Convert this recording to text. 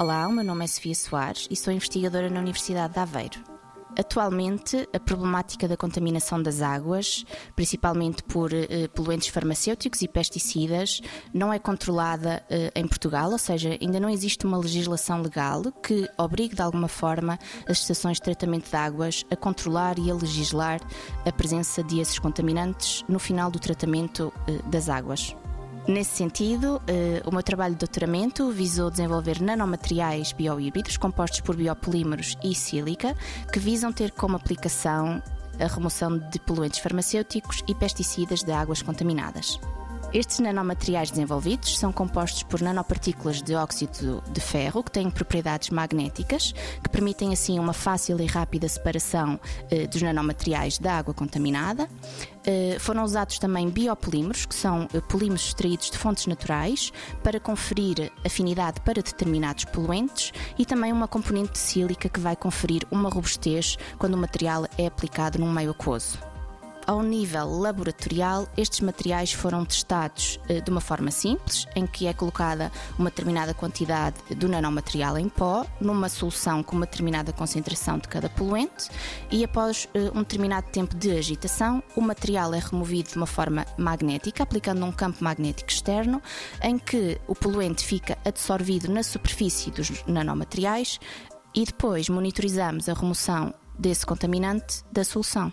Olá, o meu nome é Sofia Soares e sou investigadora na Universidade de Aveiro. Atualmente, a problemática da contaminação das águas, principalmente por eh, poluentes farmacêuticos e pesticidas, não é controlada eh, em Portugal, ou seja, ainda não existe uma legislação legal que obrigue de alguma forma as estações de tratamento de águas a controlar e a legislar a presença de esses contaminantes no final do tratamento eh, das águas. Nesse sentido, eh, o meu trabalho de doutoramento visou desenvolver nanomateriais biohíbridos compostos por biopolímeros e sílica que visam ter como aplicação a remoção de poluentes farmacêuticos e pesticidas de águas contaminadas. Estes nanomateriais desenvolvidos são compostos por nanopartículas de óxido de ferro que têm propriedades magnéticas, que permitem assim uma fácil e rápida separação eh, dos nanomateriais da água contaminada. Eh, foram usados também biopolímeros, que são eh, polímeros extraídos de fontes naturais, para conferir afinidade para determinados poluentes e também uma componente de sílica que vai conferir uma robustez quando o material é aplicado num meio aquoso. Ao nível laboratorial, estes materiais foram testados eh, de uma forma simples, em que é colocada uma determinada quantidade do nanomaterial em pó numa solução com uma determinada concentração de cada poluente e após eh, um determinado tempo de agitação, o material é removido de uma forma magnética, aplicando um campo magnético externo, em que o poluente fica absorvido na superfície dos nanomateriais e depois monitorizamos a remoção desse contaminante da solução.